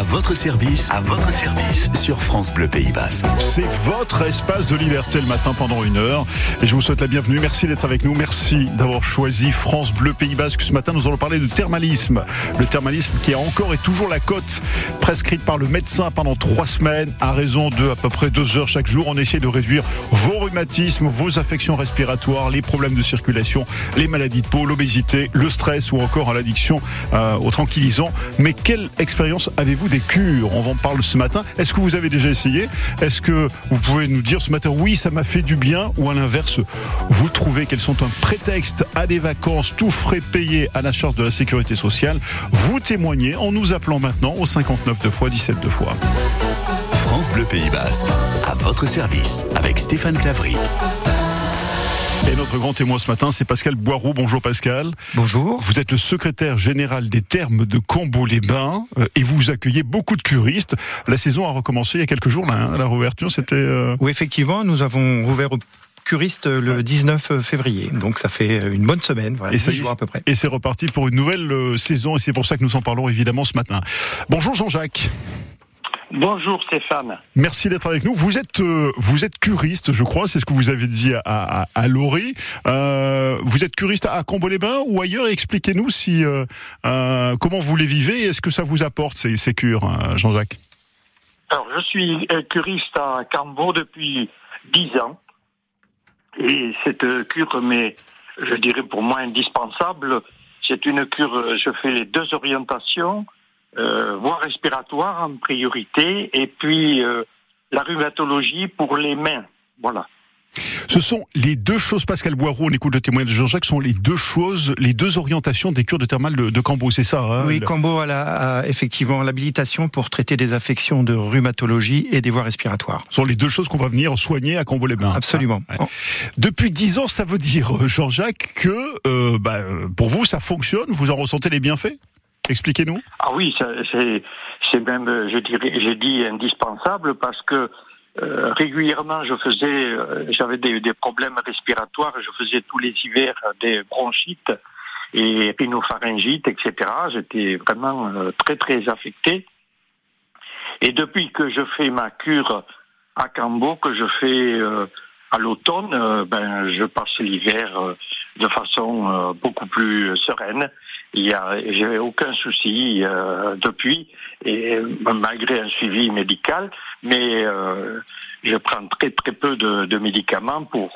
À votre service, à votre service sur France Bleu Pays Basque. C'est votre espace de liberté le matin pendant une heure. Et je vous souhaite la bienvenue. Merci d'être avec nous. Merci d'avoir choisi France Bleu Pays Basque. Ce matin, nous allons parler de thermalisme. Le thermalisme qui a encore et toujours la cote prescrite par le médecin pendant trois semaines à raison de à peu près deux heures chaque jour. On essaie de réduire vos rhumatismes, vos affections respiratoires, les problèmes de circulation, les maladies de peau, l'obésité, le stress ou encore l'addiction euh, aux tranquillisants. Mais quelle expérience avez-vous des cures On en parle ce matin. Est-ce que vous avez déjà essayé? Est-ce que vous pouvez nous dire ce matin oui, ça m'a fait du bien? Ou à l'inverse, vous trouvez qu'elles sont un prétexte à des vacances tout frais payés à la charge de la sécurité sociale? Vous témoignez en nous appelant maintenant au 59 2 fois 17 2 fois. France Bleu Pays Basque, à votre service avec Stéphane Clavry. Et notre grand témoin ce matin, c'est Pascal Boireau. Bonjour Pascal. Bonjour. Vous êtes le secrétaire général des thermes de Cambo-les-Bains euh, et vous accueillez beaucoup de curistes. La saison a recommencé il y a quelques jours, là, hein, la réouverture, c'était... Euh, Oui, effectivement, nous avons rouvert aux curistes le 19 février. Donc ça fait une bonne semaine, voilà, Et 10 ça y est, jours à peu près. Et c'est reparti pour une nouvelle euh, saison et c'est pour ça que nous en parlons évidemment ce matin. Bonjour Jean-Jacques. Bonjour Stéphane. Merci d'être avec nous. Vous êtes euh, vous êtes curiste, je crois, c'est ce que vous avez dit à, à, à Laurie. Euh, vous êtes curiste à Cambo-les-Bains ou ailleurs? Expliquez-nous si euh, euh, comment vous les vivez et est-ce que ça vous apporte ces, ces cures, Jean-Jacques? Alors, je suis curiste à Cambo depuis 10 ans. Et cette cure, mais je dirais pour moi indispensable, c'est une cure, je fais les deux orientations, euh, voie respiratoire en priorité, et puis euh, la rhumatologie pour les mains. Voilà. Ce sont les deux choses, Pascal Boireau, on écoute le témoignage de Jean-Jacques, sont les deux choses, les deux orientations des cures de thermales de, de Cambo, c'est ça hein, Oui, Cambo a, la- a effectivement l'habilitation pour traiter des affections de rhumatologie et des voies respiratoires. Ce sont les deux choses qu'on va venir soigner à Cambo-les-Bains. Absolument. Ah, ouais. Depuis dix ans, ça veut dire, euh, Jean-Jacques, que euh, bah, euh, pour vous, ça fonctionne, vous en ressentez les bienfaits? Expliquez-nous. Ah oui, c'est même, je dirais, j'ai dit indispensable parce que euh, régulièrement, je faisais, euh, j'avais des, problèmes respiratoires, je faisais tous les hivers des bronchites et rhinopharyngites, etc. J'étais vraiment euh, très très affecté. Et depuis que je fais ma cure à Cambo, que je fais à l'automne, ben je passe l'hiver de façon beaucoup plus sereine. Il y a, j'ai aucun souci euh, depuis, et malgré un suivi médical, mais euh, je prends très très peu de, de médicaments pour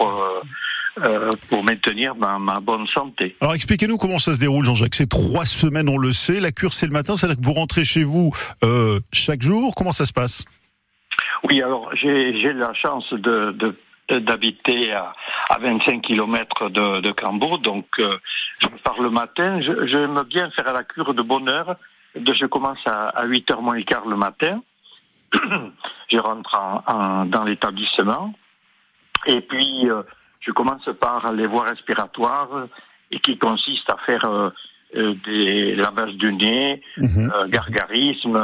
euh, pour maintenir ma, ma bonne santé. Alors expliquez-nous comment ça se déroule, Jean-Jacques. C'est trois semaines, on le sait. La cure, c'est le matin, c'est-à-dire que vous rentrez chez vous chaque jour. Comment ça se passe? Oui, alors j'ai j'ai la chance de, de d'habiter à, à 25 km de, de Cambo, donc euh, je pars le matin. Je- J'aime bien faire la cure de bonne heure. De, je commence à, à 8h moins le quart le matin. je rentre en- en- dans l'établissement. Et puis, euh, je commence par les voies respiratoires et qui consiste à faire euh, euh, des lavages du nez, euh, gargarisme,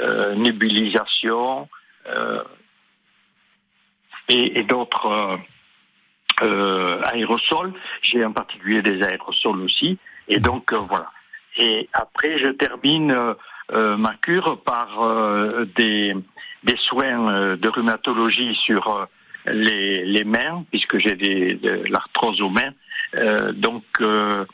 euh, nébulisation euh, et, et d'autres euh, euh, aérosols. J'ai en particulier des aérosols aussi. Et donc euh, voilà. Et après, je termine euh, ma cure par des, des soins de rhumatologie sur les, les mains, puisque j'ai de l'arthrose aux mains. Euh, donc euh,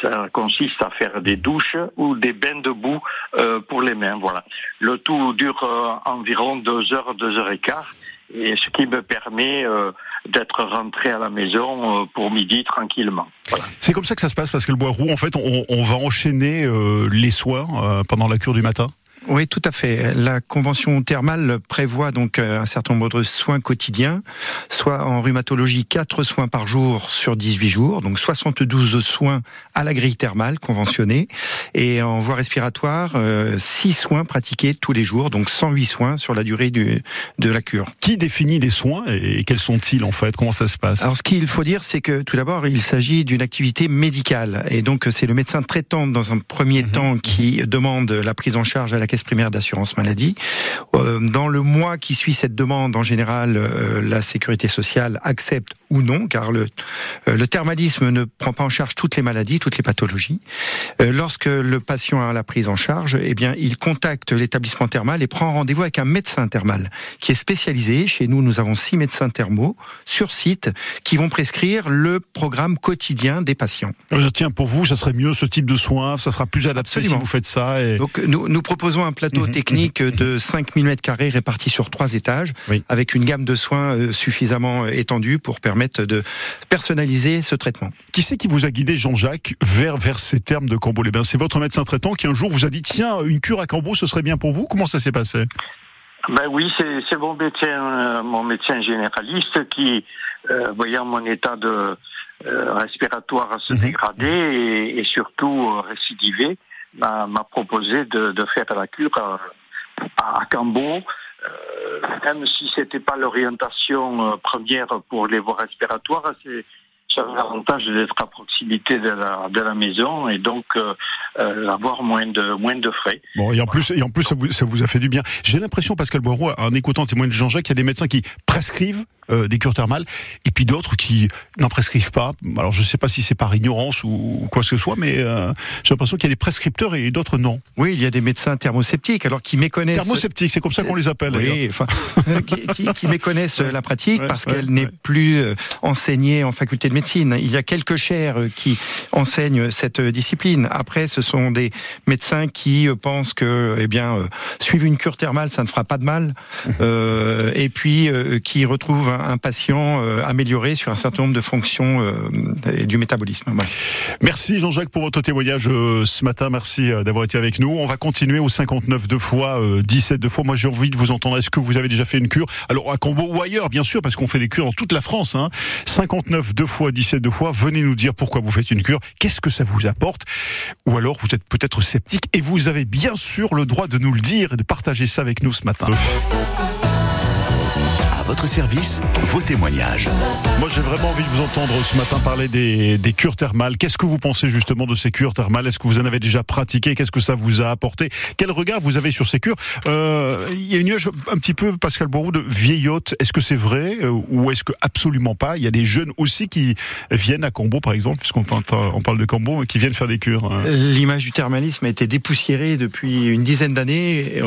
ça consiste à faire des douches ou des bains de boue euh, pour les mains. Voilà. Le tout dure environ deux heures, deux heures et quart, et ce qui me permet euh, d'être rentré à la maison euh, pour midi tranquillement. C'est comme ça que ça se passe, Pascal Boireau. En fait, on, va enchaîner euh, les soins pendant la cure du matin? Oui, tout à fait. La convention thermale prévoit donc euh, un certain nombre de soins quotidiens, soit en rhumatologie 4 soins par jour sur 18 jours, donc 72 soins à la grille thermale conventionnée, et en voie respiratoire 6 soins pratiqués tous les jours, donc 108 soins sur la durée du, de la cure. Qui définit les soins et quels sont-ils en fait? Comment ça se passe? Alors ce qu'il faut dire, c'est que tout d'abord, il s'agit d'une activité médicale. Et donc c'est le médecin traitant dans un premier temps qui demande la prise en charge à la caisse primaire d'assurance maladie. Euh, dans le mois qui suit cette demande, en général, euh, la sécurité sociale accepte ou non, car le, euh, le thermalisme ne prend pas en charge toutes les maladies, toutes les pathologies. Lorsque le patient a la prise en charge, eh bien, il contacte l'établissement thermal et prend rendez-vous avec un médecin thermal qui est spécialisé. Chez nous, nous avons six médecins thermaux sur site qui vont prescrire le programme quotidien des patients. Tiens, pour vous, ça serait mieux ce type de soins, ça sera plus adapté si vous faites ça. Et... Donc, nous, nous proposons un plateau mhm. technique de 5000 mètres carrés réparti sur trois étages, avec une gamme de soins euh, suffisamment étendue pour permettre de personnaliser ce traitement. Qui c'est qui vous a guidé, Jean-Jacques, vers, vers ces termes de Cambo-les-Bains C'est votre médecin traitant qui un jour vous a dit tiens, une cure à Cambo, ce serait bien pour vous Comment ça s'est passé? Ben oui, c'est mon médecin, euh, mon médecin généraliste qui, euh, voyant mon état de euh, respiratoire se mhm. dégrader et, surtout récidiver, m'a proposé de, faire la cure à, à Cambo, même si c'était pas l'orientation première pour les voies respiratoires, c'est j'avais l'avantage d'être à proximité de la, maison et donc euh, euh, avoir moins de moins de frais. Bon et en plus et en plus ça vous, ça vous a fait du bien. J'ai l'impression Pascal Boireau en écoutant témoin de Jean-Jacques, qu'il y a des médecins qui prescrivent euh, des cures thermales, et puis d'autres qui n'en prescrivent pas. Alors je ne sais pas si c'est par ignorance ou quoi que ce soit, mais euh, j'ai l'impression qu'il y a des prescripteurs et d'autres non. Oui, il y a des médecins thermosceptiques, alors qui méconnaissent. Thermosceptiques, c'est comme ça qu'on les appelle. Oui, enfin, euh, qui, qui, méconnaissent la pratique parce qu'elle n'est plus enseignée en faculté de médecine. Il y a quelques chaires qui enseignent cette discipline. Après, ce sont des médecins qui pensent que, eh bien, suivre une cure thermale, ça ne fera pas de mal, euh, et puis qui retrouvent un patient euh, amélioré sur un certain nombre de fonctions euh, du métabolisme. Merci Jean-Jacques pour votre témoignage euh, ce matin. Merci d'avoir été avec nous. On va continuer au 59 deux fois, 17 deux fois. Moi, j'ai envie de vous entendre. Est-ce que vous avez déjà fait une cure? Alors à Combo ou ailleurs, bien sûr, parce qu'on fait des cures dans toute la France. Hein. 59 deux fois, 17 deux fois. Venez nous dire pourquoi vous faites une cure. Qu'est-ce que ça vous apporte? Ou alors vous êtes peut-être sceptique et vous avez bien sûr le droit de nous le dire et de partager ça avec nous ce matin votre service, vos témoignages. Moi, j'ai vraiment envie de vous entendre ce matin parler des, des cures thermales. Qu'est-ce que vous pensez justement de ces cures thermales? Est-ce que vous en avez déjà pratiqué? Qu'est-ce que ça vous a apporté? Quel regard vous avez sur ces cures? Euh, Il y a une image un petit peu, Pascal Bourreau, de vieillotte. Est-ce que c'est vrai euh, ou est-ce que absolument pas? Il y a des jeunes aussi qui viennent à Combo, par exemple, puisqu'on parle, on parle de Combo, qui viennent faire des cures. Hein. L'image du thermalisme a été dépoussiérée depuis une dizaine d'années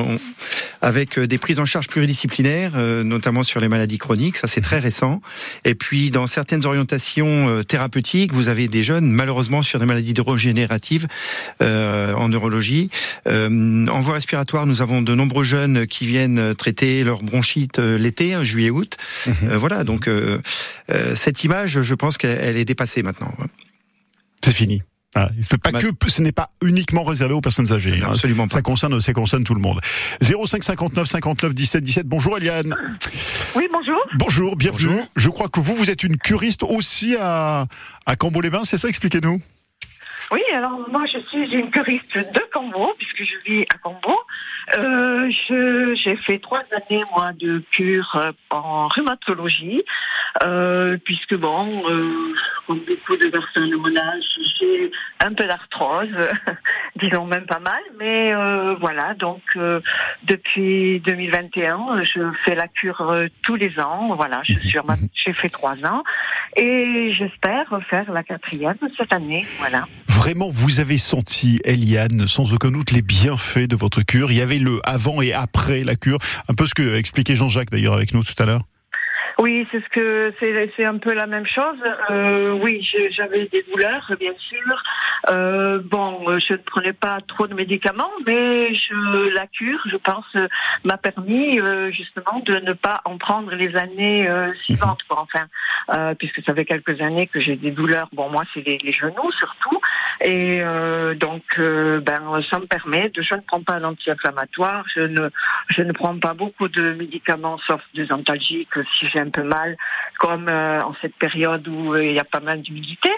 avec des prises en charge pluridisciplinaires, euh, notamment sur les maladies chroniques, ça c'est très récent. Et puis dans certaines orientations euh, thérapeutiques, vous avez des jeunes malheureusement sur des maladies neurogénératives euh, en neurologie. Euh, en voie respiratoire, nous avons de nombreux jeunes qui viennent traiter leur bronchite euh, l'été, hein, juillet-août. Mhm. voilà, donc cette image, je pense qu'elle est dépassée maintenant. C'est fini. Ah, pas que, ce n'est pas uniquement réservé aux personnes âgées. Hein. Absolument Ça concerne, ça concerne tout le monde. 05 59 59 17 17. Bonjour Eliane. Oui, bonjour. Bonjour, bienvenue. Je crois que vous, vous êtes une curiste aussi à, à Cambo-les-Bains, c'est ça Expliquez-nous. Oui, alors moi je suis une curiste de Cambo, puisque je vis à Cambo. Euh, j'ai fait trois années moi de cure euh, en rhumatologie, euh, puisque bon, euh, comme beaucoup de personnes de mon âge, j'ai un peu d'arthrose, disons même pas mal, mais euh, voilà, donc euh, depuis 2021, je fais la cure tous les ans, voilà, je suis j'ai fait trois ans, et j'espère faire la quatrième cette année, voilà. Vraiment, vous avez senti, Eliane, sans aucun doute, les bienfaits de votre cure. Il y avait le avant et après la cure. Un peu ce que expliquait Jean-Jacques d'ailleurs avec nous tout à l'heure. Oui, c'est ce que c'est un peu la même chose. Euh, oui, j'avais des douleurs, bien sûr. Euh, bon, je ne prenais pas trop de médicaments, mais je, la cure, je pense, m'a permis euh, justement de ne pas en prendre les années suivantes. Enfin, puisque ça fait quelques années que j'ai des douleurs. Bon, moi, c'est les, les, genoux surtout, et donc, ben, ça me permet de. Je ne prends pas d'anti-inflammatoire, je ne, je ne prends pas beaucoup de médicaments, sauf des antalgiques si j'ai un peu mal, comme euh, en cette période où euh, il y a pas mal d'humidité.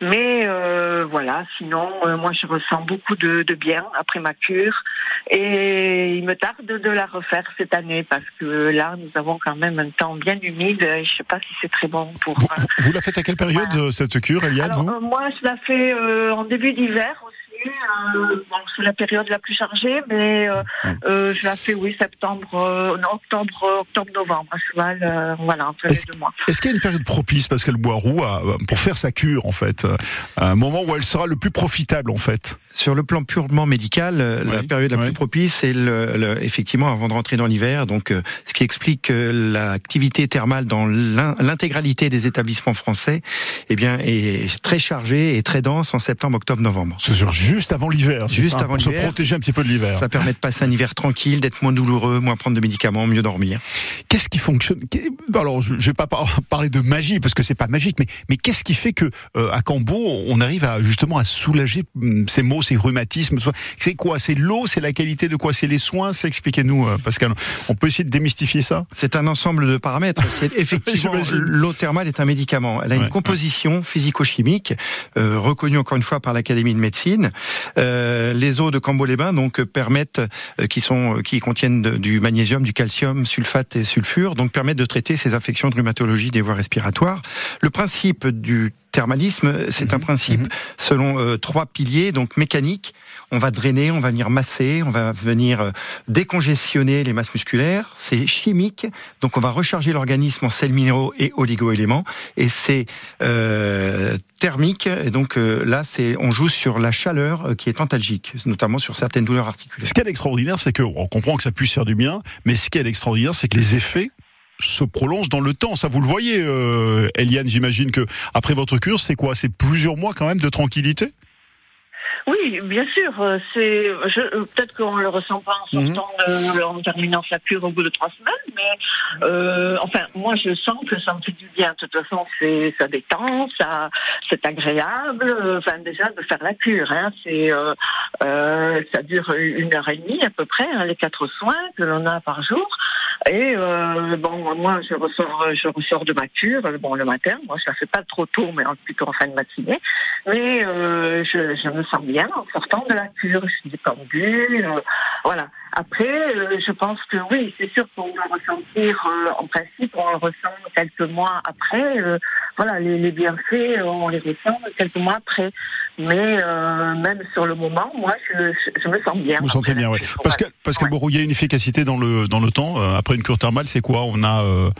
Mais euh, voilà, sinon, moi je ressens beaucoup de, bien après ma cure et il me tarde de la refaire cette année parce que là, nous avons quand même un temps bien humide. Et je sais pas si c'est très bon pour. Vous, la faites à quelle période cette cure, Eliane Moi, je la fais en début d'hiver aussi euh, bon, c'est la période la plus chargée, mais euh, euh, je la fais, oui, septembre, euh, non, octobre, octobre, novembre, à cheval, euh, voilà, entre les Est-ce- deux mois. Est-ce qu'il y a une période propice, Pascal Boiroux, à- pour faire sa cure, en fait euh, Un moment où elle sera le plus profitable, en fait? Sur le plan purement médical, la Oui, période la oui. plus propice, c'est le, le- effectivement avant de rentrer dans l'hiver. Donc, ce qui explique que l'activité thermale dans l'in- l'intégralité des établissements français, eh bien, est très chargée et très dense en septembre, octobre, novembre. C'est sûr, juste avant l'hiver. Juste ça, avant pour se protéger un petit peu de l'hiver. Ça permet de passer un hiver tranquille, d'être moins douloureux, moins prendre de médicaments, mieux dormir. Qu'est-ce qui fonctionne Alors, je vais pas par- parler de magie parce que c'est pas magique, mais, mais qu'est-ce qui fait que euh, à Cambo, on arrive à justement à soulager hum, ces maux, ces rhumatismes C'est quoi? C'est l'eau? C'est la qualité de quoi? C'est les soins? C'est expliquez-nous, euh, Pascal. On peut essayer de démystifier ça? C'est un ensemble de paramètres. C'est effectivement l'eau thermale est un médicament. Elle a Ouais, une composition physico-chimique euh, reconnue encore une fois par l'Académie de médecine. Euh, les eaux de Cambo-les-Bains donc euh, permettent, euh, qui sont, qui contiennent du magnésium, du calcium, sulfate et sulfure, donc permettent de traiter ces affections de rhumatologie des voies respiratoires. Le principe du thermalisme, c'est un principe selon euh, trois piliers, donc mécanique. On va drainer, on va venir masser, on va venir euh, décongestionner les masses musculaires. C'est chimique, donc on va recharger l'organisme en sels minéraux et oligo-éléments. Et c'est euh, thermique, et donc euh, là, c'est on joue sur la chaleur euh, qui est antalgique, notamment sur certaines douleurs articulaires. Ce qui est extraordinaire, c'est que on comprend que ça puisse faire du bien, mais ce qui est extraordinaire, c'est que les effets se prolongent dans le temps. Ça, vous le voyez, euh, Eliane. J'imagine que après votre cure, c'est quoi? C'est plusieurs mois quand même de tranquillité? Oui, bien sûr. euh, C'est euh, peut-être qu'on le ressent pas en Mhm. sortant, de- en terminant sa cure au bout de trois semaines, mais euh, enfin, moi, je sens que ça me fait du bien. De toute façon, c'est ça détend, ça, c'est agréable. Enfin, déjà de faire la cure, hein, c'est euh, euh, ça dure une heure et demie à peu près, hein, les quatre soins que l'on a par jour. Et euh, bon, moi, je ressors, je ressors de ma cure, euh, bon, le matin. Moi, je la fais pas trop tôt, mais plutôt en fin de matinée. Mais euh, je, je me sens bien en sortant de la cure. Je suis détendue. euh, voilà. Après, euh, je pense que oui, c'est sûr qu'on va ressentir, euh, en principe, on le ressent quelques mois après. euh, voilà, les, les bienfaits, on les ressent quelques mois après. Mais euh, même sur le moment, moi, je, je, je me sens bien. Vous sentez après bien, la oui. cure. Pascal, Pascal Ouais. Bourreau, il y a une efficacité dans le dans le temps. Euh, après une cure thermale, c'est quoi? On a euh,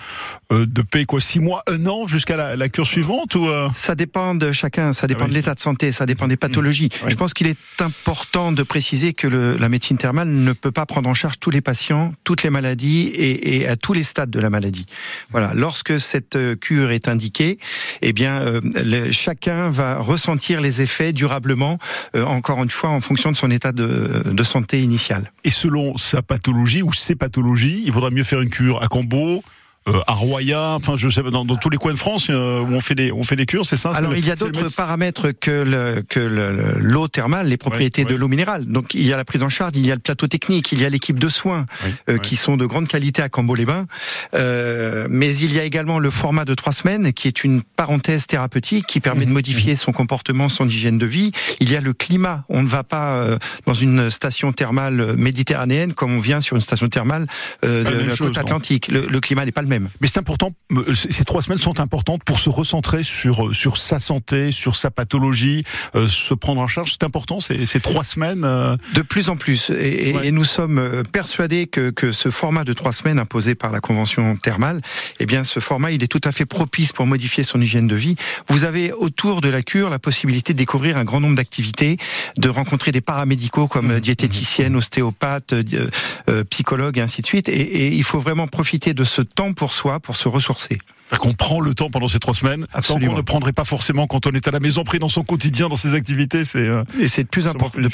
euh, de paix quoi Six mois, un an jusqu'à la, la cure suivante ou euh? Ça dépend de chacun, ça dépend Ah oui. de l'état de santé, ça dépend des pathologies. Oui. Je pense qu'il est important de préciser que le- la médecine thermale ne peut pas prendre en charge tous les patients, toutes les maladies et, à tous les stades de la maladie. Voilà. Lorsque cette euh, cure est indiquée, eh bien, euh, chacun va ressentir les effets durablement, euh, encore une fois, en fonction de son état de, santé initial. Et selon sa pathologie ou ses pathologies, il vaudrait mieux faire une cure à Cambo, euh, à Roya, enfin je sais dans, dans tous les coins de France euh, où on fait des on fait des cures, c'est ça Alors il y a d'autres paramètres que le- que le- le- l'eau thermale, les propriétés Ouais, de ouais. l'eau minérale. Donc il y a la prise en charge, il y a le plateau technique, il y a l'équipe de soins Oui, euh, ouais. qui sont de grande qualité à Cambo-les-Bains. Euh, mais il y a également le format de trois semaines qui est une parenthèse thérapeutique qui permet Mhm. de modifier son comportement, son hygiène de vie. Il y a le climat. On ne va pas euh, dans une station thermale méditerranéenne comme on vient sur une station thermale euh, de la chose, côte atlantique. Le, le climat n'est pas le même. Mais c'est important, euh, ces trois semaines sont importantes pour se recentrer sur, euh, sur sa santé, sur sa pathologie, euh, se prendre en charge. C'est important, ces, ces trois semaines. euh, De plus en plus. Et, et- Ouais. et nous sommes persuadés que, que ce format de trois semaines imposé par la Convention thermale, eh bien, ce format, il est tout à fait propice pour modifier son hygiène de vie. Vous avez autour de la cure la possibilité de découvrir un grand nombre d'activités, de rencontrer des paramédicaux comme diététiciennes, ostéopathes, euh, euh, psychologues, et ainsi de suite. Et, et il faut vraiment profiter de ce temps pour soi, pour se ressourcer. Qu'on prend le temps pendant ces trois semaines, tant Absolument. qu'on ne prendrait pas forcément quand on est à la maison, pris dans son quotidien, dans ses activités. C'est euh, Et c'est de plus, de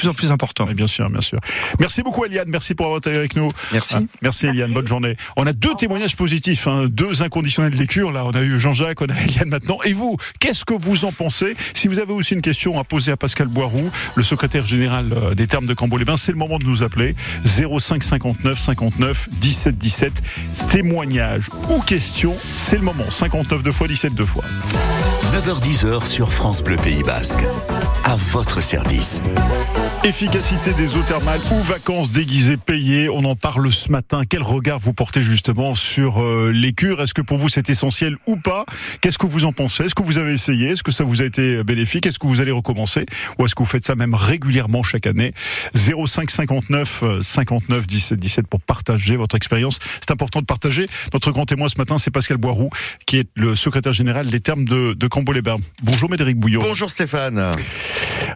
en plus important. oui, bien sûr, bien sûr. Merci beaucoup, Eliane. Merci pour avoir été avec nous. Merci. Ah, merci, Eliane. Bonne journée. On a deux témoignages positifs, hein, deux inconditionnels de cure. Là, on a eu Jean-Jacques, on a Eliane maintenant. Et vous, qu'est-ce que vous en pensez? Si vous avez aussi une question à poser à Pascal Boiroux, le secrétaire général euh, des termes de Cambo-les-Bains, c'est le moment de nous appeler. 05 59 59 17 17. Témoignage ou question, c'est le moment. 59 deux fois, 17 deux fois. 9h10 sur France Bleu Pays Basque. À votre service. Efficacité des eaux thermales ou vacances déguisées payées, on en parle ce matin. Quel regard vous portez justement sur euh, les cures? Est-ce que pour vous c'est essentiel ou pas? Qu'est-ce que vous en pensez? Est-ce que vous avez essayé? Est-ce que ça vous a été bénéfique? Est-ce que vous allez recommencer? Ou est-ce que vous faites ça même régulièrement chaque année? 05 59 59 17 17 pour partager votre expérience. C'est important de partager. Notre grand témoin ce matin, c'est Pascal Boiroux, qui est le secrétaire général des termes de, de Cambo-les-Bains. Bonjour Médéric Bouillon. Bonjour Stéphane.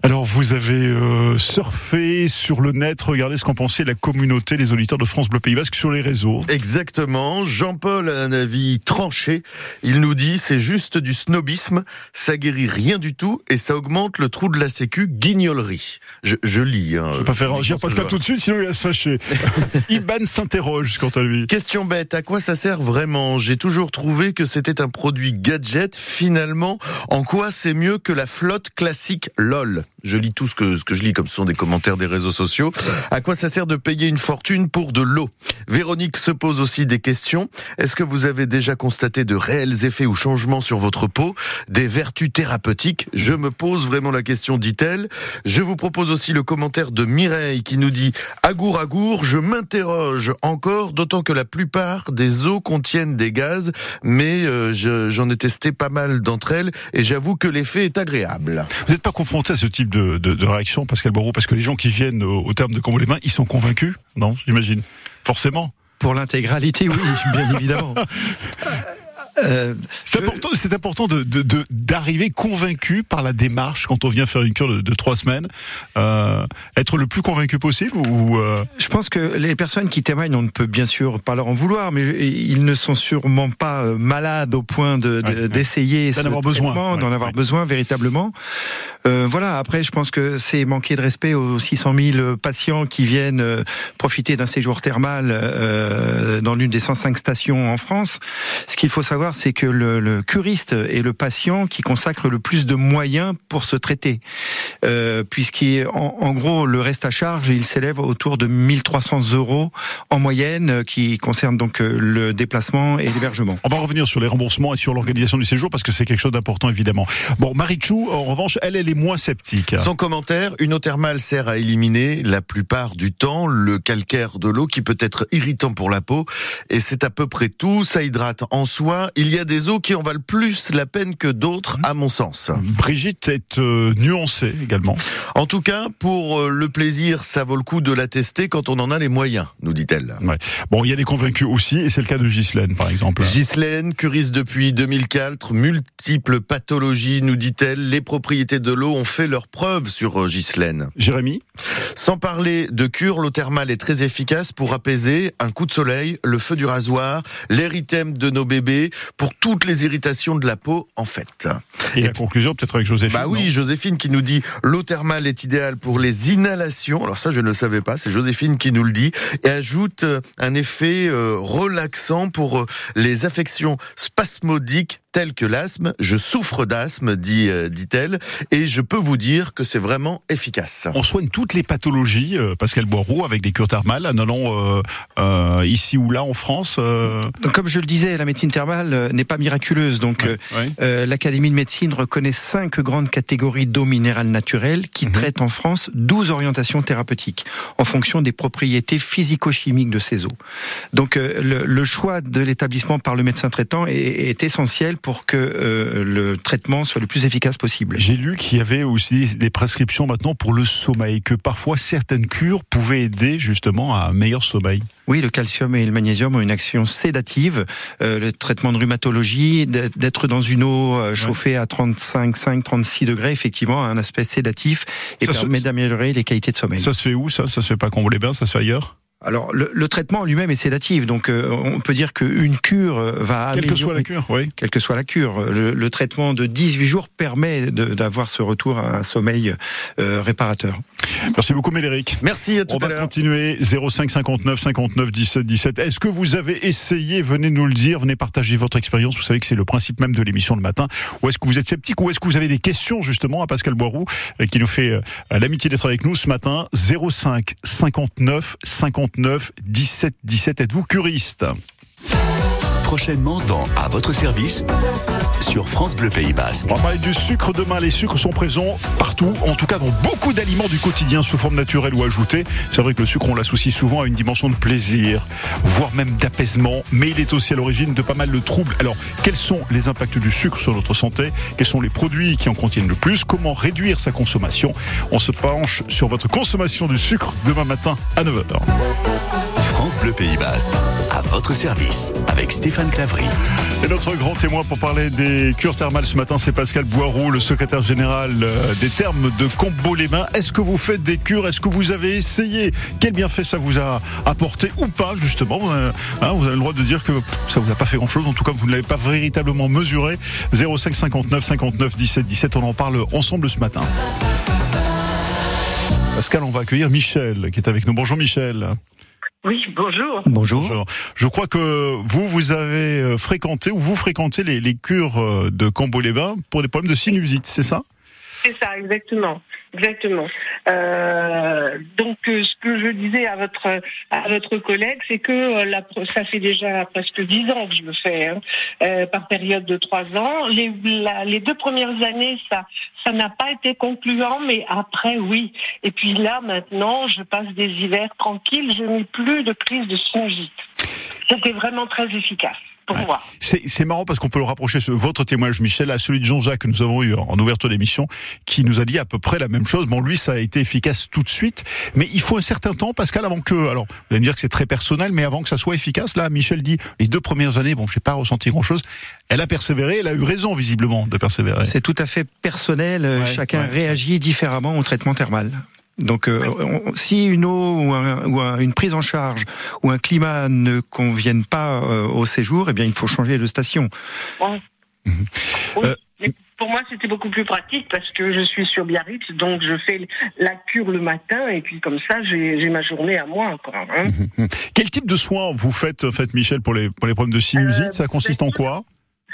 Alors vous avez euh, surfé sur le net, regardez ce qu'en pensait la communauté des auditeurs de France Bleu Pays Basque sur les réseaux. Exactement. Jean-Paul a un avis tranché. Il nous dit c'est juste du snobisme, ça guérit rien du tout et ça augmente le trou de la sécu, guignolerie. Je, je lis. Hein, Je vais pas faire réagir Pascal tout de suite, sinon il va se fâcher. Iban s'interroge quant à lui. Question bête, à quoi ça sert vraiment? J'ai toujours trouvé que c'était un produit gadget. Finalement, en quoi c'est mieux que la flotte classique LOL? Je lis tout ce que, ce que je lis, comme ce sont des commentaires des réseaux sociaux. À quoi ça sert de payer une fortune pour de l'eau? Véronique se pose aussi des questions. Est-ce que vous avez déjà constaté de réels effets ou changements sur votre peau? Des vertus thérapeutiques? Je me pose vraiment la question, dit-elle. Je vous propose aussi le commentaire de Mireille qui nous dit Agour, agour, je m'interroge encore, d'autant que la plupart des eaux contiennent des gaz, mais euh, je- j'en ai testé pas mal d'entre elles et j'avoue que l'effet est agréable. Vous n'êtes pas confronté à ce type de, de, de réaction, Pascal Bourreau, parce que les gens qui viennent au, au terme de Combo les Mains, ils sont convaincus Non, j'imagine. Forcément. Pour l'intégralité, oui, bien évidemment. Euh, C'est je- important, c'est important de, de- de- d'arriver convaincu par la démarche quand on vient faire une cure de, trois semaines. Euh, être le plus convaincu possible ou euh, Je pense que les personnes qui témoignent, on ne peut bien sûr pas leur en vouloir, mais ils ne sont sûrement pas malades au point d'essayer D'en avoir besoin, traitement, ouais, d'en avoir ouais. besoin véritablement. Voilà. Après, je pense que c'est manquer de respect aux 600 000 patients qui viennent profiter d'un séjour thermal dans l'une des 105 stations en France. Ce qu'il faut savoir, c'est que le, le curiste est le patient qui consacre le plus de moyens pour se traiter, euh, puisqu'en en gros le reste à charge, il s'élève autour de 1300 euros en moyenne, euh, qui concerne donc euh, le déplacement et l'hébergement. On va revenir sur les remboursements et sur l'organisation du séjour parce que c'est quelque chose d'important évidemment. Bon, Marichou, en revanche, elle, elle est moins sceptique. Son commentaire, une eau thermale sert à éliminer la plupart du temps le calcaire de l'eau qui peut être irritant pour la peau et c'est à peu près tout, ça hydrate en soi. Il y a des eaux qui en valent plus la peine que d'autres à mon sens. Brigitte est euh, nuancée également. En tout cas, pour euh, le plaisir, ça vaut le coup de la tester quand on en a les moyens, nous dit-elle. Ouais. Bon, il y a des convaincus aussi, et c'est le cas de Ghislaine, par exemple. Ghislaine, curiste depuis 2004, multiples pathologies, nous dit-elle. Les propriétés de l'eau ont fait leurs preuves sur euh, Ghislaine. Jérémy? Sans parler de cure, l'eau thermale est très efficace pour apaiser un coup de soleil, le feu du rasoir, l'érythème de nos bébés, pour toutes les irritations de la peau, en fait. Et la conclusion, peut-être avec Joséphine. Bah oui, Joséphine qui nous dit l'eau thermale est idéale pour les inhalations. Alors ça, je ne le savais pas. C'est Joséphine qui nous le dit et ajoute euh, un effet euh, relaxant pour euh, les affections spasmodiques telles que l'asthme. Je souffre d'asthme, dit euh, dit-elle, et je peux vous dire que c'est vraiment efficace. On soigne toutes les pathologies, euh, Pascal Boireau, avec des cures thermales, en allant euh, euh, ici ou là en France. euh, Donc, comme je le disais, la médecine thermale n'est pas miraculeuse. Donc, ouais, euh, ouais. Euh, l'Académie de médecine reconnaît cinq grandes catégories d'eau minérale naturelle qui Mhm. traitent en France 12 orientations thérapeutiques en fonction des propriétés physico-chimiques de ces eaux. Donc euh, le, le choix de l'établissement par le médecin traitant est, est essentiel pour que euh, le traitement soit le plus efficace possible. J'ai lu qu'il y avait aussi des prescriptions maintenant pour le sommeil, que parfois certaines cures pouvaient aider justement à un meilleur sommeil. Oui, le calcium et le magnésium ont une action sédative. Euh, le traitement de rhumatologie, d'être- dans une eau euh, chauffée à 35, 5, 36 degrés, effectivement, a un aspect sédatif et Ça se- permet d'améliorer les qualités de sommeil. Ça se fait où ça? Ça se fait pas à Combo-les-Bains, ça se fait ailleurs? Alors, le, le traitement lui-même est sédatif, donc euh, on peut dire qu'une cure euh, va Quelle que soit la cure, oui. Quelle que soit la cure, le, le traitement de 18 jours permet de- d'avoir ce retour à un sommeil euh, réparateur. Merci beaucoup Médéric. Merci à tout On à va l'heure. continuer 05 59 59 17 17. Est-ce que vous avez essayé Venez nous le dire, venez partager votre expérience. Vous savez que c'est le principe même de l'émission le matin. Ou est-ce que vous êtes sceptique ou est-ce que vous avez des questions justement à Pascal Boiroux euh, qui nous fait euh, l'amitié d'être avec nous ce matin? 05 59 59 17 17. Êtes-vous curiste? Prochainement dans À votre service sur France Bleu Pays Basque. On va parler du sucre demain. Les sucres sont présents partout, en tout cas dans beaucoup d'aliments du quotidien sous forme naturelle ou ajoutée. C'est vrai que le sucre, on l'associe souvent à une dimension de plaisir, voire même d'apaisement, mais il est aussi à l'origine de pas mal de troubles. Alors, quels sont les impacts du sucre sur notre santé? Quels sont les produits qui en contiennent le plus? Comment réduire sa consommation? On se penche sur votre consommation du sucre demain matin à 9h. France Bleu Pays Basque, à votre service, avec Stéphane Clavry. Et notre grand témoin pour parler des cures thermales ce matin, c'est Pascal Boiroux, le secrétaire général euh, des termes de Combo les Mains. Est-ce que vous faites des cures? Est-ce que vous avez essayé? Quel bienfait ça vous a apporté ou pas, justement? Hein, Vous avez le droit de dire que ça vous a pas fait grand-chose. En tout cas, vous ne l'avez pas véritablement mesuré. 05 59 59 17 17. On en parle ensemble ce matin. Pascal, on va accueillir Michel qui est avec nous. Bonjour Michel. Oui, bonjour. Bonjour. Je crois que vous, vous avez euh, fréquenté ou vous fréquentez les, les cures euh, de Cambo-les-Bains pour des problèmes de sinusite, c'est ça? C'est ça, exactement. Exactement. Euh, donc, euh, ce que je disais à votre à votre collègue, c'est que euh, ça fait déjà presque dix ans que je le fais, hein, euh, par période de trois ans. Les, les deux premières années, ça ça n'a pas été concluant, mais après, oui. Et puis là, maintenant, je passe des hivers tranquilles. Je n'ai plus de crise de sinusite. C'était vraiment très efficace. C'est marrant parce qu'on peut le rapprocher, votre témoignage, Michel, à celui de Jean-Jacques que nous avons eu en ouverture d'émission, qui nous a dit à peu près la même chose. Bon, lui, ça a été efficace tout de suite, mais il faut un certain temps, Pascal, avant que, alors, vous allez me dire que c'est très personnel, mais avant que ça soit efficace, là, Michel dit, les deux premières années, bon, j'ai pas ressenti grand-chose. Elle a persévéré, elle a eu raison, visiblement, de persévérer. C'est tout à fait personnel. Ouais, Chacun ouais. réagit différemment au traitement thermal. Donc, euh, on, si une eau ou, un, ou un, une prise en charge ou un climat ne conviennent pas euh, au séjour, eh bien, il faut changer de station. Ouais. Oui. Euh, pour moi, c'était beaucoup plus pratique parce que je suis sur Biarritz, donc je fais la cure le matin et puis comme ça, j'ai ma journée à moi. Quoi, hein. mmh. Quel type de soins vous faites, faites Michel, pour les, pour les problèmes de sinusite? Ça consiste en quoi?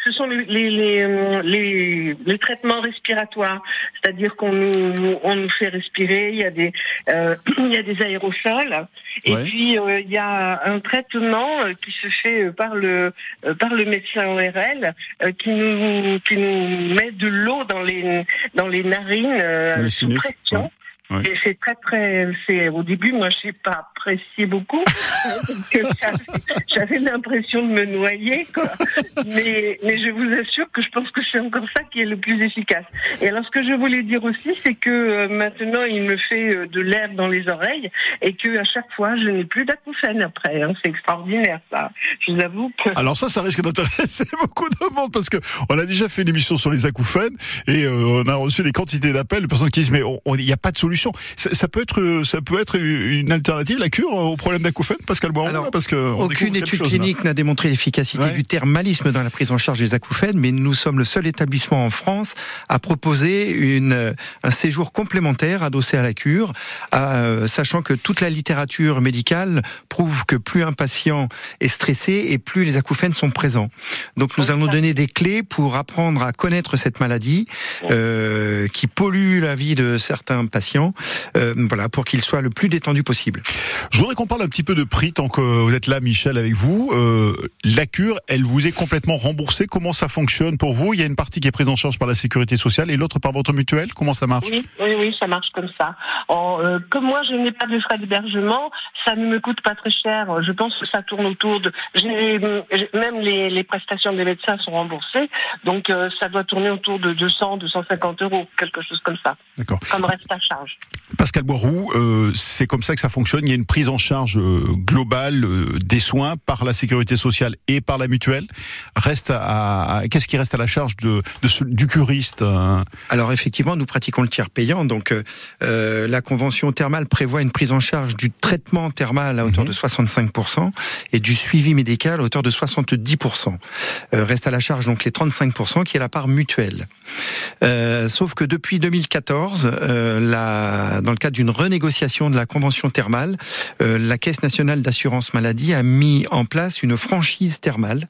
Ce sont les, les, les, les, traitements respiratoires, c'est-à-dire qu'on nous, on nous fait respirer, il y a des, euh, il y a des aérosols, et ouais. puis euh, il y a un traitement qui se fait par le, par le médecin ORL, qui, nous, qui nous met de l'eau dans les, dans les narines sous pression. Ouais. C'est très très, c'est au début moi je n'ai pas apprécié beaucoup, j'avais l'impression de me noyer quoi. Mais mais je vous assure que je pense que c'est encore ça qui est le plus efficace. Et alors ce que je voulais dire aussi c'est que euh, maintenant il me fait euh, de l'air dans les oreilles et que à chaque fois je n'ai plus d'acouphènes après. Hein. C'est extraordinaire ça. Je vous avoue que. Alors ça ça risque d'intéresser beaucoup de monde parce que on a déjà fait une émission sur les acouphènes et euh, on a reçu des quantités d'appels de personnes qui disent mais il n'y a pas de solution ça, ça, peut être, ça peut être une alternative, la cure au problème d'acouphènes, Pascal Boiron Alors, parce que aucune étude clinique n'a démontré l'efficacité ouais. du thermalisme dans la prise en charge des acouphènes, mais nous sommes le seul établissement en France à proposer une, un séjour complémentaire adossé à la cure, à, euh, sachant que toute la littérature médicale prouve que plus un patient est stressé et plus les acouphènes sont présents. Donc nous allons donner des clés pour apprendre à connaître cette maladie euh, qui pollue la vie de certains patients euh, voilà, pour qu'il soit le plus détendu possible. Je voudrais qu'on parle un petit peu de prix tant que vous êtes là, Michel, avec vous. Euh, la cure, elle vous est complètement remboursée. Comment ça fonctionne pour vous? Il y a une partie qui est prise en charge par la sécurité sociale et l'autre par votre mutuelle. Comment ça marche? Oui, oui, oui, ça marche comme ça. En, euh, comme moi, je n'ai pas de frais d'hébergement, ça ne me coûte pas très cher. Je pense que ça tourne autour de. Même les, les, prestations des médecins sont remboursées, donc euh, ça doit tourner autour de 200, 250 euros, quelque chose comme ça. D'accord. Comme reste à charge. Pascal Boiroux, euh, c'est comme ça que ça fonctionne. Il y a une prise en charge euh, globale euh, des soins par la sécurité sociale et par la mutuelle. Reste à, à qu'est-ce qui reste à la charge de, de ce, du curiste hein Alors effectivement, nous pratiquons le tiers payant. Donc euh, la convention thermale prévoit une prise en charge du traitement thermal à hauteur mmh. de 65% et du suivi médical à hauteur de 70%. reste à la charge donc les 35% qui est la part mutuelle. sauf que depuis 2014, la la, dans le cadre d'une renégociation de la convention thermale, euh, la Caisse nationale d'assurance maladie a mis en place une franchise thermale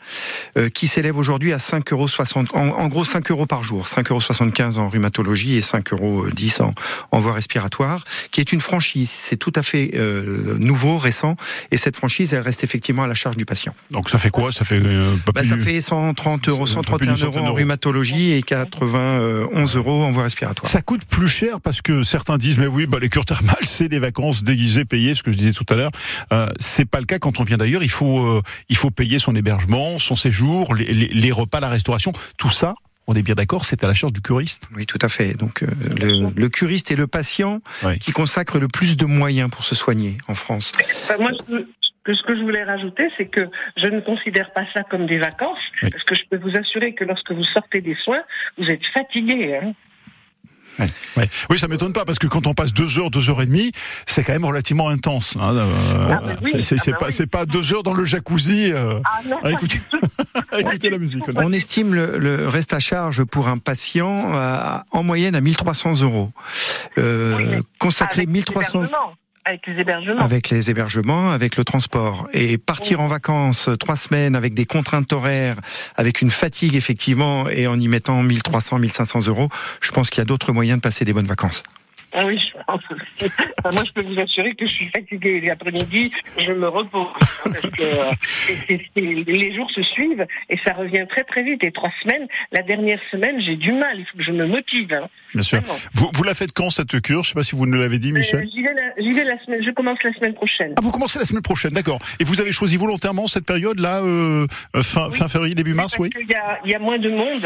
euh, qui s'élève aujourd'hui à 5,60 euros, en, en, gros 5 euros par jour, 5,75 euros en rhumatologie et 5,10 euros en, en voie respiratoire, qui est une franchise. C'est tout à fait euh, nouveau, récent, et cette franchise, elle reste effectivement à la charge du patient. Donc ça fait quoi? Ça fait euh, pas Bah, plus- ça fait 130 euros, C'est un peu plus 131 d'une euros en rhumatologie et 91 euros en voie respiratoire. Ça coûte plus cher parce que certains disent mais oui bah les cures thermales c'est des vacances déguisées payées ce que je disais tout à l'heure euh, c'est pas le cas quand on vient d'ailleurs il faut euh, il faut payer son hébergement son séjour les, les- les repas la restauration tout ça on est bien d'accord c'est à la charge du curiste Oui, tout à fait. Donc euh, le, le curiste est le patient Oui. qui consacre le plus de moyens pour se soigner en France. Enfin, moi, ce que, que- ce que je voulais rajouter, c'est que je ne considère pas ça comme des vacances, Oui. parce que je peux vous assurer que lorsque vous sortez des soins, vous êtes fatigué. Hein. Ouais. oui ça m'étonne pas parce que quand on passe deux heures deux heures et demie c'est quand même relativement intense hein, euh, Ah, bah oui, c'est- ah, bah pas oui. c'est pas deux heures dans le jacuzzi euh, Ah non, à écouter, à écouter la musique On estime le, le reste à charge pour un patient à- en moyenne à 1300 euros. Euh, Oui, consacrer avec les 1300 hébergements. Avec les hébergements. avec les hébergements, avec le transport. Et partir en vacances trois semaines avec des contraintes horaires, avec une fatigue effectivement, et en y mettant 1300, 1500 euros, je pense qu'il y a d'autres moyens de passer des bonnes vacances. Ah oui, je pense aussi. Enfin, moi, je peux vous assurer que je suis fatigué l'après-midi, je me repose. hein, parce que euh, c'est- c'est- c'est- les jours se suivent et ça revient très très vite. Et trois semaines, la dernière semaine, j'ai du mal. Il faut que je me motive. hein. bien sûr vous, vous la faites quand cette cure? Je sais pas si vous nous l'avez dit Michel Euh, J'y vais, la- j'y vais la semaine. Je commence la semaine prochaine. Ah, vous commencez la semaine prochaine, d'accord. Et vous avez choisi volontairement cette période-là, euh, euh, fin, Oui. fin février, début mars, parce oui qu'il y a, il y a moins de monde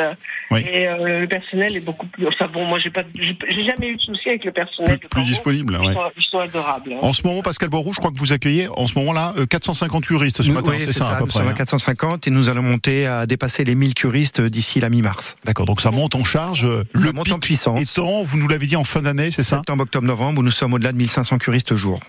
Oui. et le personnel est beaucoup plus. Enfin bon, moi j'ai pas, j'ai j'ai jamais eu de souci avec le personnel. Plus, de plus Cambo. disponible, Ils, ouais. sont, ils sont adorables. hein. En ce moment, Pascal Boiroux, je crois que vous accueillez en ce moment-là euh, 450 curistes ce Nous- matin, oui, c'est ça, à peu nous près. sommes à hein. 450 et nous allons monter à dépasser les 1000 curistes d'ici la mi-mars. D'accord, donc ça monte en charge. euh, Ça Le monte en puissance. étant, vous nous l'avez dit en fin d'année, c'est ça Septembre, octobre, novembre, où nous sommes au-delà de 1500 curistes jour.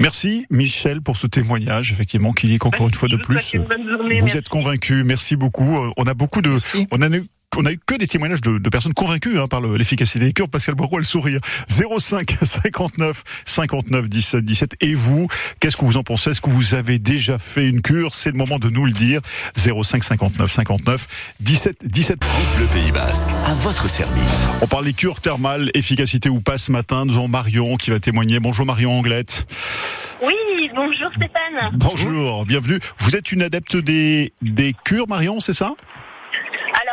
Merci Michel pour ce témoignage, effectivement, qui dit qu'encore une fois de plus, journée. vous êtes convaincu. Merci beaucoup. Euh, On a beaucoup de, Merci. on a eu on a eu que des témoignages de, de personnes convaincues hein, par le- l'efficacité des cures. Pascal Boiroux a le sourire. 05 59 59 17 17. Et vous, qu'est-ce que vous en pensez? Est-ce que vous avez déjà fait une cure? C'est le moment de nous le dire. 05 59 59 17 17. France Bleu Pays Basque, à votre service. On parle des cures thermales, efficacité ou pas ce matin? Nous avons Marion qui va témoigner. Bonjour Marion Anglette. Oui, bonjour Stéphane. Bonjour, bienvenue. Vous êtes une adepte des, des cures, Marion, c'est ça?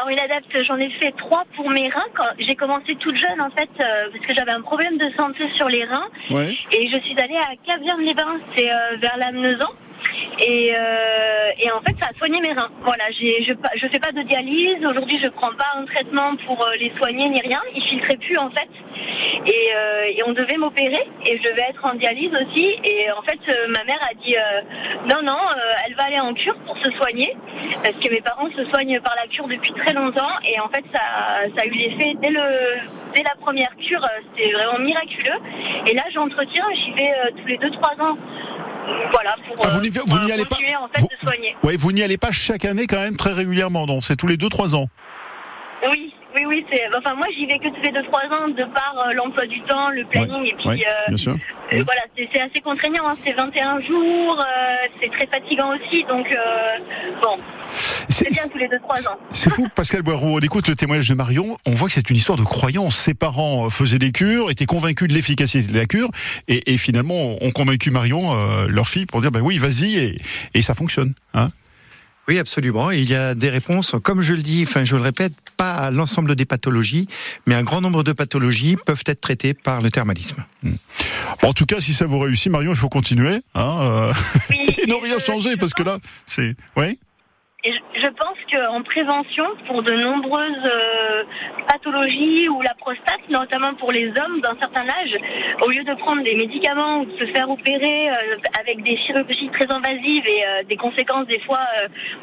Alors une adepte, j'en ai fait trois pour mes reins. J'ai commencé toute jeune en fait, euh, parce que j'avais un problème de santé sur les reins, Ouais. et je suis allée à Cavierne-les-Bains, c'est euh, vers l'Amnezan. Et, euh, et en fait, ça a soigné mes reins. Voilà, je, je fais pas de dialyse. Aujourd'hui, je prends pas un traitement pour euh, les soigner ni rien. Ils filtraient plus en fait. Et, euh, et on devait m'opérer et je devais être en dialyse aussi. Et en fait, ma mère a dit non, non, elle va aller en cure pour se soigner parce que mes parents se soignent par la cure depuis très longtemps. Et en fait, ça, ça a eu l'effet dès le dès la première cure. C'était vraiment miraculeux. Et là, j'entretiens. J'y vais tous les 2-3 ans. Voilà pour, Ah, vous euh, n'y- n'y euh, allez pas continuer en fait Vous- de soigner. Ouais, vous n'y allez pas chaque année quand même très régulièrement, donc c'est tous les 2-3 ans? Oui, oui, oui. C'est, enfin, moi, j'y vais que tous les 2-3 ans de par euh, l'emploi du temps, le planning. et puis, Ouais, euh, bien sûr. euh, voilà, c'est, assez contraignant. hein. C'est 21 jours. c'est très fatigant aussi. Donc, bon, c'est bien tous les 2-3 ans. C'est fou, Pascal Boireau. On écoute le témoignage de Marion. On voit que c'est une histoire de croyance. Ses parents faisaient des cures, étaient convaincus de l'efficacité de la cure, et, et finalement ont convaincu Marion, leur fille, pour dire bah oui, vas-y, et, et ça fonctionne. Hein Oui, absolument. Il y a des réponses, comme je le dis, enfin je le répète, pas à l'ensemble des pathologies, mais un grand nombre de pathologies peuvent être traitées par le thermalisme. Bon, en tout cas, si ça vous réussit, Marion, il faut continuer. Hein, euh, Oui, et non rien je- changer, parce que là, c'est. Ouais. Et je, pense qu'en prévention, pour de nombreuses euh, pathologies ou la prostate, notamment pour les hommes d'un certain âge, au lieu de prendre des médicaments ou de se faire opérer euh, avec des chirurgies très invasives et euh, des conséquences des fois,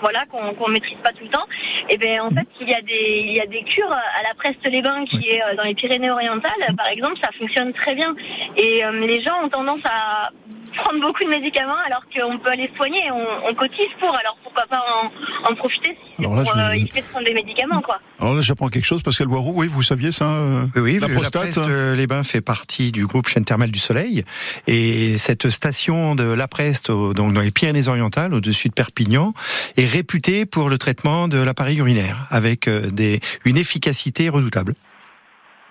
voilà, qu'on qu'on maîtrise pas tout le temps, et bien en fait, il y a des il y a des cures à la Preste-les-Bains qui est dans les Pyrénées-Orientales, par exemple, ça fonctionne très bien. Et les gens ont tendance à prendre beaucoup de médicaments alors qu'on peut aller se soigner. On, on cotise pour, alors pourquoi pas en, en profiter Alors là, pour je- euh, éviter de prendre des médicaments, quoi. Alors là, j'apprends quelque chose, Pascal Boiroux. Oui, vous saviez ça euh, Oui, oui, La la, prostate, Preste, hein. euh, les Bains fait partie du groupe chaîne thermale du Soleil et cette station de la Preste, donc dans les Pyrénées-Orientales, au-dessus de Perpignan, est réputée pour le traitement de l'appareil urinaire avec des, une efficacité redoutable.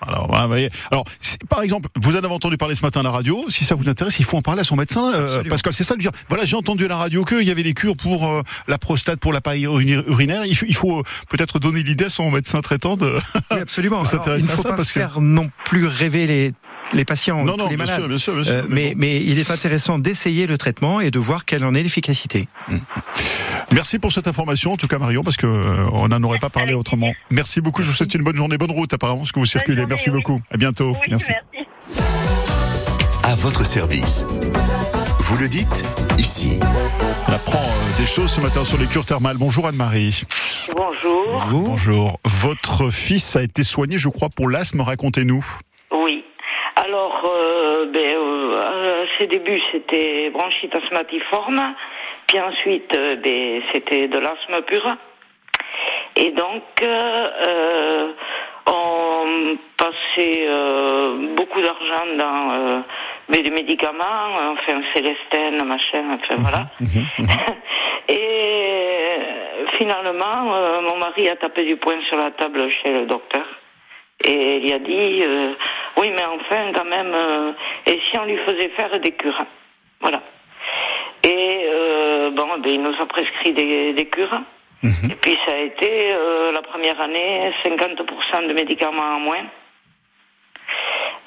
Alors, voyez. Alors, par exemple, vous en avez entendu parler ce matin à la radio. Si ça vous intéresse, il faut en parler à son médecin, euh. Pascal. C'est ça, lui dire. Voilà, j'ai entendu à la radio qu'il y avait des cures pour euh, la prostate, pour l'appareil uri- urinaire. Il faut, il faut euh, peut-être donner l'idée à son médecin traitant de. Oui, absolument. Alors, il ne faut pas parce que- faire non plus rêver les, les patients, non, tous non, les bien malades. sûr, bien sûr, bien sûr. Euh, mais, mais il est intéressant d'essayer le traitement et de voir quelle en est l'efficacité. Merci pour cette information, en tout cas Marion, parce que euh, on n'en aurait pas parlé autrement. Merci beaucoup. Je vous souhaite une bonne journée, bonne route apparemment, parce que vous circulez. journée, merci oui. beaucoup. À bientôt. Oui, merci. merci. À votre service. Vous le dites ici. On apprend euh, des choses ce matin sur les cures thermales. Bonjour Anne-Marie. Bonjour. Bonjour. Votre fils a été soigné, je crois, pour l'asthme. Racontez-nous. Oui. Alors, euh, ben, euh, à ses débuts, c'était bronchite asthmatiforme. Puis ensuite, euh, ben, c'était de l'asthme pur. Et donc, on passait beaucoup d'argent dans ben, des médicaments, enfin, Célestine, machin, enfin voilà. Et euh, finalement, euh, mon mari a tapé du poing sur la table chez le docteur. Et il a dit, oui, mais enfin, quand même, euh, et si on lui faisait faire des cures Voilà. Et euh, bon, ben, il nous a prescrit des, des cures. Et puis ça a été euh, la première année 50% de médicaments en moins.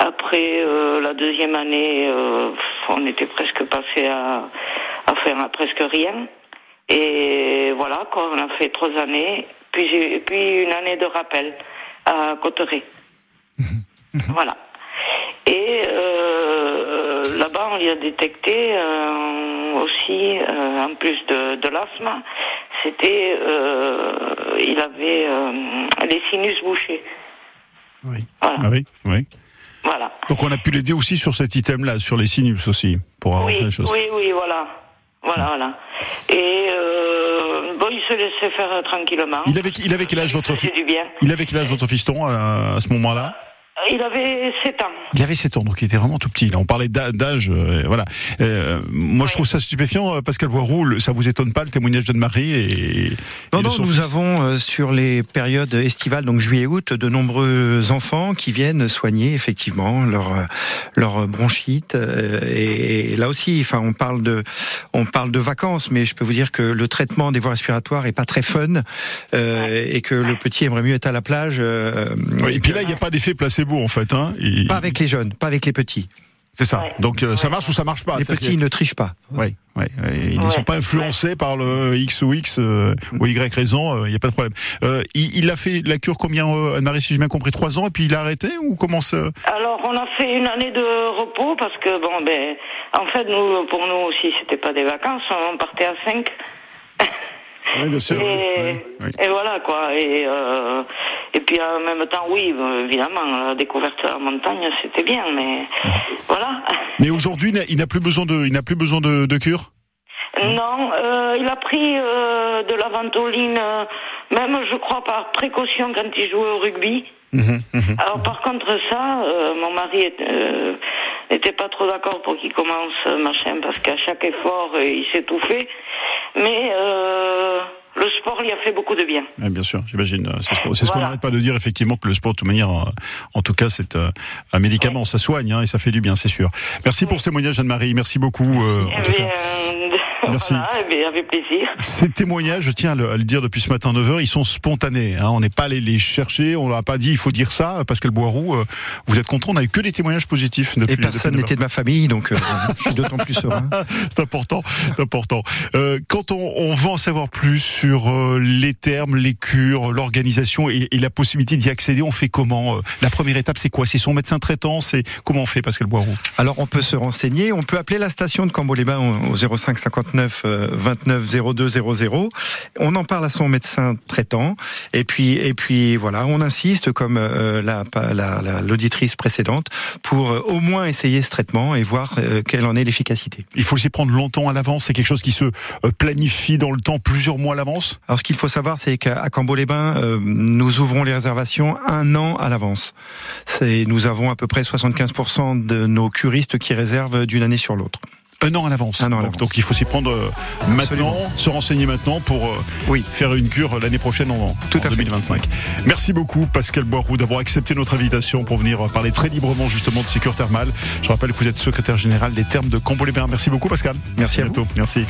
Après la deuxième année, on était presque passé à, à faire à presque rien. Et voilà, quoi, on a fait trois années, puis, puis une année de rappel à Cotteret. Voilà. Et euh, là-bas, on lui a détecté euh, aussi, euh, en plus de, de l'asthme, c'était, euh, il avait euh, les sinus bouchés. Oui. Voilà. Ah oui, oui. voilà. Donc on a pu l'aider aussi sur cet item-là, sur les sinus aussi, pour arranger Oui, les choses. oui, oui, voilà. Voilà, voilà. Et euh, bon, il se laissait faire euh, tranquillement. Il avait, il avait quel âge votre fils. Il avait quel âge votre fiston à, à ce moment-là? Il avait 7 ans. Il avait 7 ans, donc il était vraiment tout petit. Là, on parlait d'âge, euh, voilà. Euh, moi, je trouve ça stupéfiant, euh, Pascal Boiroux. Ça vous étonne pas le témoignage d'Anne-Marie et, Non, et non, nous fils avons euh, sur les périodes estivales, donc juillet-août, de nombreux enfants qui viennent soigner effectivement leur leur bronchite. euh, Et, et là aussi, enfin, on parle de on parle de vacances, mais je peux vous dire que le traitement des voies respiratoires est pas très fun euh, et que le petit aimerait mieux être à la plage. euh, Oui, et puis là, il n'y a pas d'effet placebo en fait. Hein. Pas avec les jeunes, pas avec les petits. C'est ça. Ouais. Donc euh, ça marche ou ça marche pas. les petits ils ne trichent pas. Oui, ils ne Ouais. sont pas influencés par le X ou X euh, ou Y raison, euh, il n'y a pas de problème. Euh, il, il a fait la cure combien, euh, Anne-Marie, si j'ai bien compris, trois ans, et puis il a arrêté ou comment ça Alors, on a fait une année de repos parce que, bon, ben, en fait, nous, pour nous aussi, c'était pas des vacances, on partait à 5. Oui, bien sûr. Et, et voilà, quoi. Et, euh, et puis, en même temps, oui, évidemment, la découverte de la montagne, c'était bien, mais voilà. Mais aujourd'hui, il n'a- il n'a plus besoin de, il n'a plus besoin de, de cure? Non, euh, il a pris euh, de la ventoline, euh, même, je crois, par précaution quand il jouait au rugby. Alors par contre ça, mon mari n'était pas trop d'accord pour qu'il commence machin parce qu'à chaque effort il s'étouffait. Mais le sport lui a fait beaucoup de bien. Bien sûr, j'imagine. C'est ce qu'on ce n'arrête pas de dire, effectivement, que le sport, de toute manière, en tout cas, c'est un médicament, ça soigne hein, et ça fait du bien, c'est sûr. Merci pour ce témoignage, Anne-Marie. Merci beaucoup. euh, en Eh tout cas. bien, Merci. voilà, eh bien, avec plaisir. Ces témoignages, je tiens à le, à le dire depuis ce matin 9h, ils sont spontanés. Hein. On n'est pas allé les chercher, on leur a pas dit il faut dire ça. Pascal Boiroux, euh, vous êtes content, on n'a eu que des témoignages positifs. Depuis, Et personne depuis 9 heures. n'était de ma famille, donc euh, je suis d'autant plus serein. C'est important, c'est important. Euh, quand on, on veut en savoir plus sur euh, les termes, les cures, l'organisation et, et la possibilité d'y accéder, on fait comment euh, La première étape, c'est quoi? C'est son médecin traitant C'est comment on fait, Pascal Boiroux? Alors on peut se renseigner, on peut appeler la station de Cambo-les-Bains au au 05 59 09 29 02 00. On en parle à son médecin traitant. Et puis, et puis voilà, on insiste comme euh, la l'auditrice précédente pour euh, au moins essayer ce traitement et voir euh, quelle en est l'efficacité. Il faut s'y prendre longtemps à l'avance. C'est quelque chose qui se planifie dans le temps, plusieurs mois à l'avance. Alors, ce qu'il faut savoir, c'est qu'à Cambo-les-Bains, nous ouvrons les réservations un an à l'avance. Nous avons à peu près 75% de nos curistes qui réservent d'une année sur l'autre. Un an à l'avance. Donc, donc, il faut s'y prendre euh, maintenant, se renseigner maintenant pour euh, oui. faire une cure l'année prochaine en, Tout en 2025. Merci beaucoup Pascal Boiroux d'avoir accepté notre invitation pour venir parler très librement justement de sécurité thermale. Je rappelle que vous êtes secrétaire général des termes de Combo-les-Bains. Merci beaucoup Pascal. Merci à, bientôt. Merci.